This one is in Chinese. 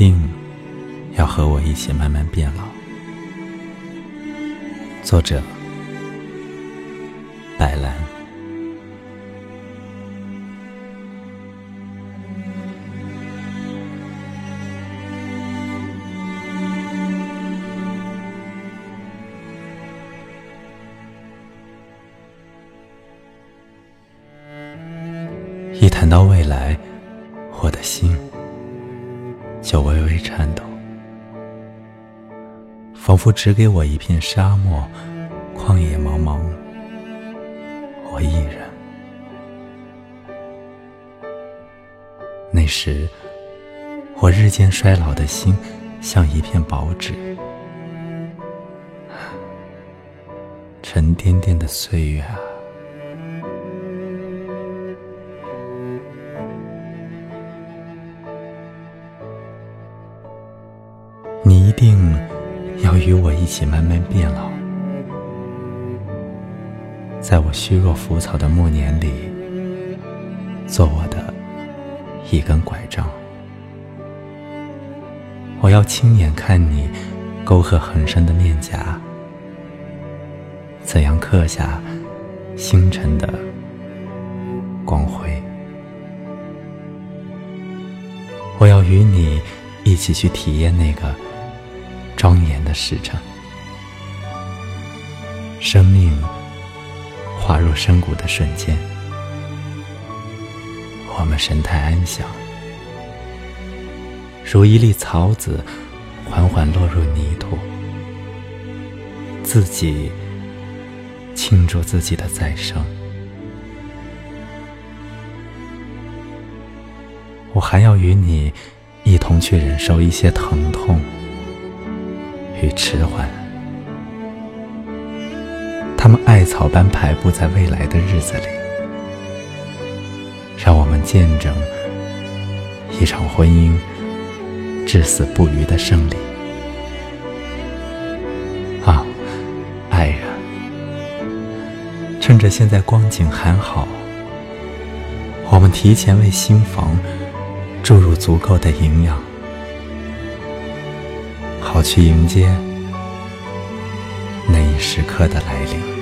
定要和我一起慢慢变老。作者：白兰。一谈到未来，我的心就微微颤抖，仿佛只给我一片沙漠，旷野茫茫，我一人。那时，我日渐衰老的心，像一片薄纸，沉甸甸的岁月啊！定要与我一起慢慢变老，在我虚弱浮草的暮年里，做我的一根拐杖。我要亲眼看你沟壑横生的面颊，怎样刻下星辰的光辉。我要与你一起去体验那个。庄严的时辰，生命滑入深谷的瞬间，我们神态安详，如一粒草籽缓缓落入泥土，自己庆祝自己的再生。我还要与你一同去忍受一些疼痛。与迟缓，他们艾草般排布在未来的日子里，让我们见证一场婚姻至死不渝的胜利。啊，爱人，趁着现在光景还好，我们提前为新房注入足够的营养。好去迎接那一时刻的来临。